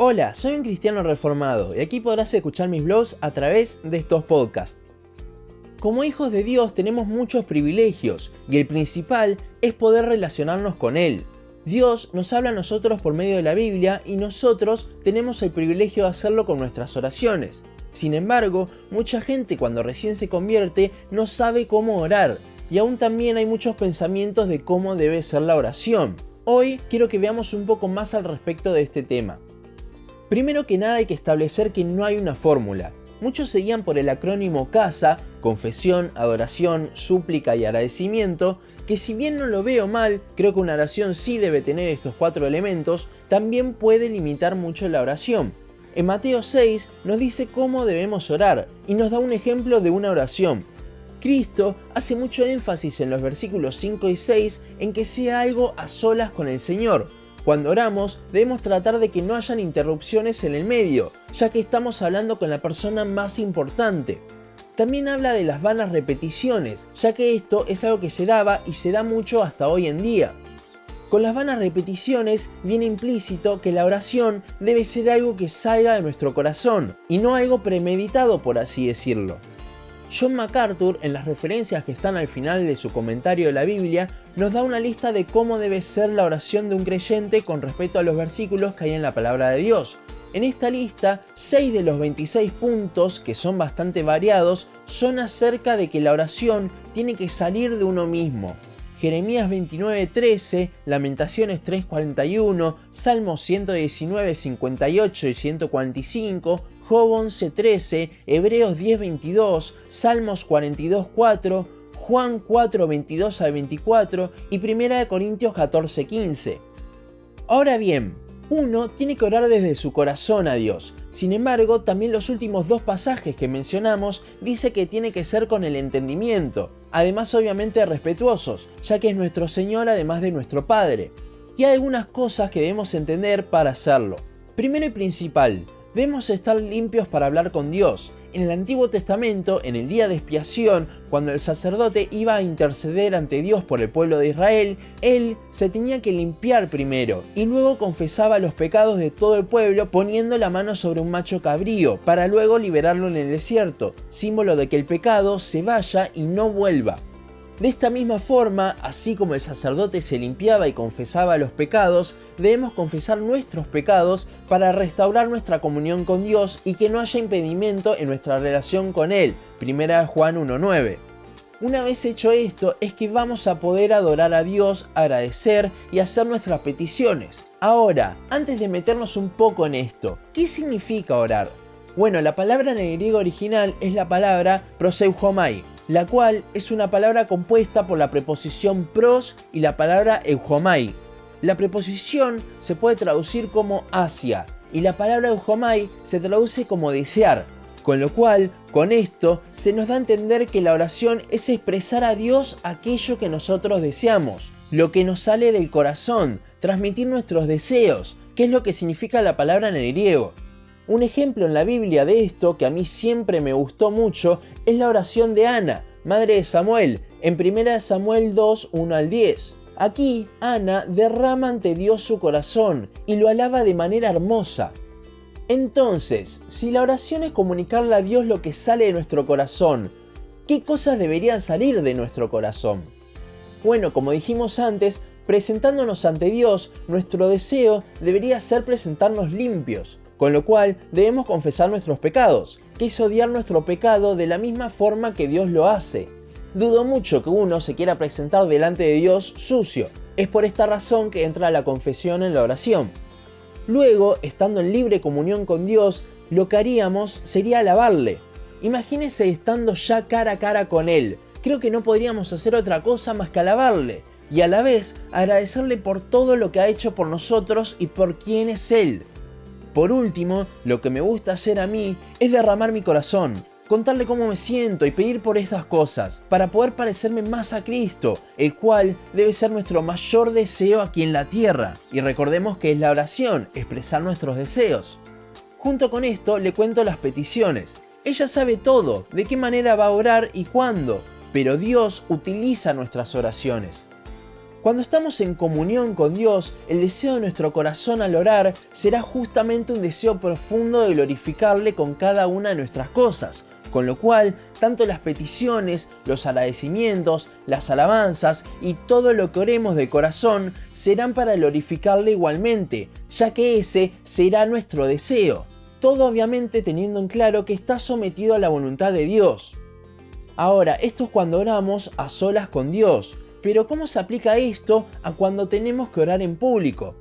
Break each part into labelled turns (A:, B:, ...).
A: Hola, soy un cristiano reformado y aquí podrás escuchar mis blogs a través de estos podcasts. Como hijos de Dios tenemos muchos privilegios y el principal es poder relacionarnos con Él. Dios nos habla a nosotros por medio de la Biblia y nosotros tenemos el privilegio de hacerlo con nuestras oraciones. Sin embargo, mucha gente cuando recién se convierte no sabe cómo orar y aún también hay muchos pensamientos de cómo debe ser la oración. Hoy quiero que veamos un poco más al respecto de este tema. Primero que nada hay que establecer que no hay una fórmula. Muchos seguían por el acrónimo CASA, confesión, adoración, súplica y agradecimiento, que si bien no lo veo mal, creo que una oración sí debe tener estos cuatro elementos, también puede limitar mucho la oración. En Mateo 6 nos dice cómo debemos orar y nos da un ejemplo de una oración. Cristo hace mucho énfasis en los versículos 5 y 6 en que sea algo a solas con el Señor. Cuando oramos debemos tratar de que no hayan interrupciones en el medio, ya que estamos hablando con la persona más importante. También habla de las vanas repeticiones, ya que esto es algo que se daba y se da mucho hasta hoy en día. Con las vanas repeticiones viene implícito que la oración debe ser algo que salga de nuestro corazón y no algo premeditado por así decirlo. John MacArthur, en las referencias que están al final de su comentario de la Biblia, nos da una lista de cómo debe ser la oración de un creyente con respecto a los versículos que hay en la palabra de Dios. En esta lista, 6 de los 26 puntos, que son bastante variados, son acerca de que la oración tiene que salir de uno mismo, Jeremías 29:13, Lamentaciones 3:41, Salmos 119, 58 y 145, Job 11:13, Hebreos 10:22, Salmos 42:4, Juan 4:22 al 24 y 1 Corintios 14:15. Ahora bien, uno tiene que orar desde su corazón a Dios. Sin embargo, también los últimos dos pasajes que mencionamos dice que tiene que ser con el entendimiento, además obviamente respetuosos, ya que es nuestro Señor además de nuestro Padre. Y hay algunas cosas que debemos entender para hacerlo. Primero y principal, debemos estar limpios para hablar con Dios. En el Antiguo Testamento, en el día de expiación, cuando el sacerdote iba a interceder ante Dios por el pueblo de Israel, él se tenía que limpiar primero y luego confesaba los pecados de todo el pueblo poniendo la mano sobre un macho cabrío para luego liberarlo en el desierto, símbolo de que el pecado se vaya y no vuelva. De esta misma forma, así como el sacerdote se limpiaba y confesaba los pecados, debemos confesar nuestros pecados para restaurar nuestra comunión con Dios y que no haya impedimento en nuestra relación con Él. 1 Juan 1.9. Una vez hecho esto, es que vamos a poder adorar a Dios, agradecer y hacer nuestras peticiones. Ahora, antes de meternos un poco en esto, ¿qué significa orar? Bueno, la palabra en el griego original es la palabra proseuchomai, la cual es una palabra compuesta por la preposición pros y la palabra eujomai. La preposición se puede traducir como hacia y la palabra eujomai se traduce como desear, con lo cual, con esto, se nos da a entender que la oración es expresar a Dios aquello que nosotros deseamos, lo que nos sale del corazón, transmitir nuestros deseos, que es lo que significa la palabra en el griego. Un ejemplo en la Biblia de esto que a mí siempre me gustó mucho es la oración de Ana, madre de Samuel, en 1 Samuel 2, 1 al 10. Aquí, Ana derrama ante Dios su corazón y lo alaba de manera hermosa. Entonces, si la oración es comunicarle a Dios lo que sale de nuestro corazón, ¿qué cosas deberían salir de nuestro corazón? Bueno, como dijimos antes, presentándonos ante Dios, nuestro deseo debería ser presentarnos limpios, con lo cual debemos confesar nuestros pecados, que es odiar nuestro pecado de la misma forma que Dios lo hace. Dudo mucho que uno se quiera presentar delante de Dios sucio. Es por esta razón que entra la confesión en la oración. Luego, estando en libre comunión con Dios, lo que haríamos sería alabarle. Imagínese estando ya cara a cara con Él. Creo que no podríamos hacer otra cosa más que alabarle y a la vez agradecerle por todo lo que ha hecho por nosotros y por quién es Él. Por último, lo que me gusta hacer a mí es derramar mi corazón, contarle cómo me siento y pedir por estas cosas, para poder parecerme más a Cristo, el cual debe ser nuestro mayor deseo aquí en la tierra. Y recordemos que es la oración, expresar nuestros deseos. Junto con esto le cuento las peticiones. Ella sabe todo, de qué manera va a orar y cuándo, pero Dios utiliza nuestras oraciones. Cuando estamos en comunión con Dios, el deseo de nuestro corazón al orar será justamente un deseo profundo de glorificarle con cada una de nuestras cosas, con lo cual, tanto las peticiones, los agradecimientos, las alabanzas y todo lo que oremos de corazón serán para glorificarle igualmente, ya que ese será nuestro deseo. Todo obviamente teniendo en claro que está sometido a la voluntad de Dios. Ahora, esto es cuando oramos a solas con Dios, pero ¿cómo se aplica esto a cuando tenemos que orar en público?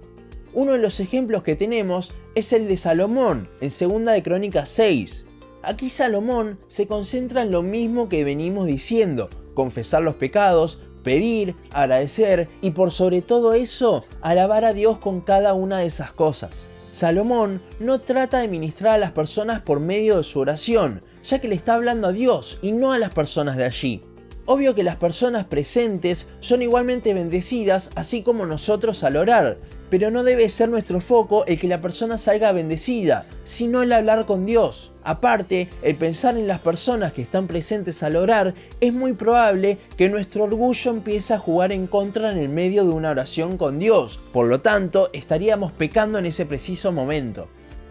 A: Uno de los ejemplos que tenemos es el de Salomón en 2 de Crónicas 6. Aquí Salomón se concentra en lo mismo que venimos diciendo, confesar los pecados, pedir, agradecer y por sobre todo eso, alabar a Dios con cada una de esas cosas. Salomón no trata de ministrar a las personas por medio de su oración, ya que le está hablando a Dios y no a las personas de allí. Obvio que las personas presentes son igualmente bendecidas, así como nosotros al orar, pero no debe ser nuestro foco el que la persona salga bendecida, sino el hablar con Dios. Aparte, el pensar en las personas que están presentes al orar, es muy probable que nuestro orgullo empiece a jugar en contra en el medio de una oración con Dios. Por lo tanto, estaríamos pecando en ese preciso momento.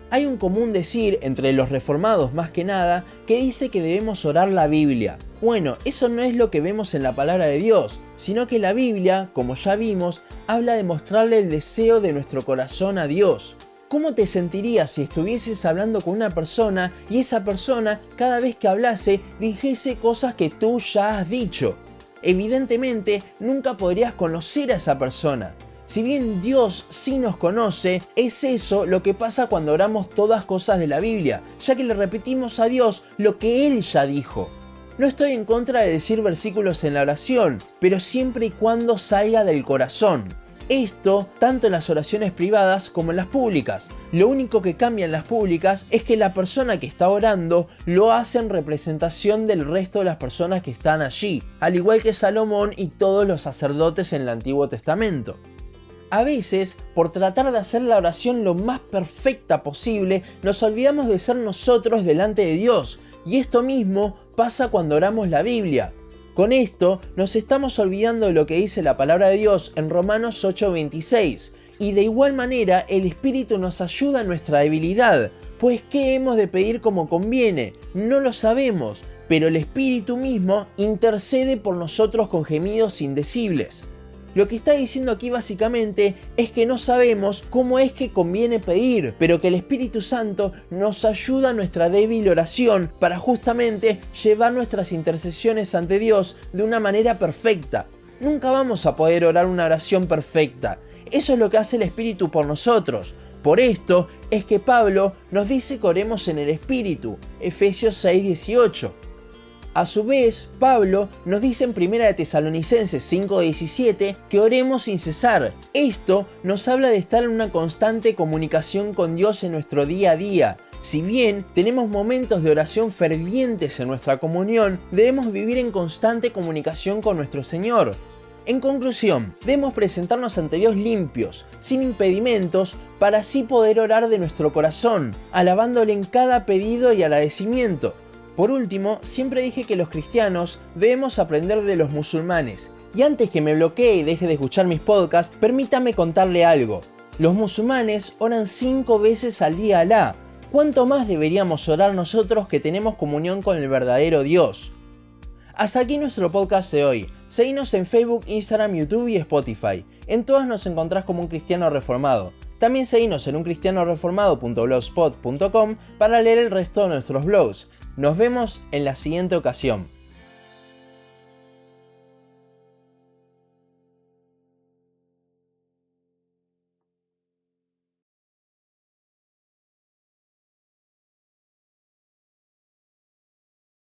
A: Hay un común decir entre los reformados más que nada que dice que debemos orar la Biblia. Bueno, eso no es lo que vemos en la palabra de Dios, sino que la Biblia, como ya vimos, habla de mostrarle el deseo de nuestro corazón a Dios. ¿Cómo te sentirías si estuvieses hablando con una persona y esa persona cada vez que hablase dijese cosas que tú ya has dicho? Evidentemente nunca podrías conocer a esa persona, si bien Dios sí nos conoce, es eso lo que pasa cuando oramos todas cosas de la Biblia, ya que le repetimos a Dios lo que Él ya dijo. No estoy en contra de decir versículos en la oración, pero siempre y cuando salga del corazón. Esto tanto en las oraciones privadas como en las públicas. Lo único que cambia en las públicas es que la persona que está orando lo hace en representación del resto de las personas que están allí, al igual que Salomón y todos los sacerdotes en el Antiguo Testamento. A veces, por tratar de hacer la oración lo más perfecta posible, nos olvidamos de ser nosotros delante de Dios, y esto mismo pasa cuando oramos la Biblia. Con esto nos estamos olvidando de lo que dice la palabra de Dios en Romanos 8:26, y de igual manera el Espíritu nos ayuda en nuestra debilidad, pues ¿qué hemos de pedir como conviene? No lo sabemos, pero el Espíritu mismo intercede por nosotros con gemidos indecibles. Lo que está diciendo aquí básicamente es que no sabemos cómo es que conviene pedir, pero que el Espíritu Santo nos ayuda en nuestra débil oración para justamente llevar nuestras intercesiones ante Dios de una manera perfecta. Nunca vamos a poder orar una oración perfecta. Eso es lo que hace el Espíritu por nosotros. Por esto es que Pablo nos dice que oremos en el Espíritu, Efesios 6:18. A su vez, Pablo nos dice en 1 de Tesalonicenses 5:17 que oremos sin cesar. Esto nos habla de estar en una constante comunicación con Dios en nuestro día a día. Si bien tenemos momentos de oración fervientes en nuestra comunión, debemos vivir en constante comunicación con nuestro Señor. En conclusión, debemos presentarnos ante Dios limpios, sin impedimentos, para así poder orar de nuestro corazón, alabándole en cada pedido y agradecimiento. Por último, siempre dije que los cristianos debemos aprender de los musulmanes. Y antes que me bloquee y deje de escuchar mis podcasts, permítame contarle algo. Los musulmanes oran cinco veces al día a Alá. ¿Cuánto más deberíamos orar nosotros que tenemos comunión con el verdadero Dios? Hasta aquí nuestro podcast de hoy. Seguinos en Facebook, Instagram, YouTube y Spotify. En todas nos encontrás como un cristiano reformado. También seguinos en uncristianoreformado.blogspot.com para leer el resto de nuestros blogs. Nos vemos en la siguiente ocasión.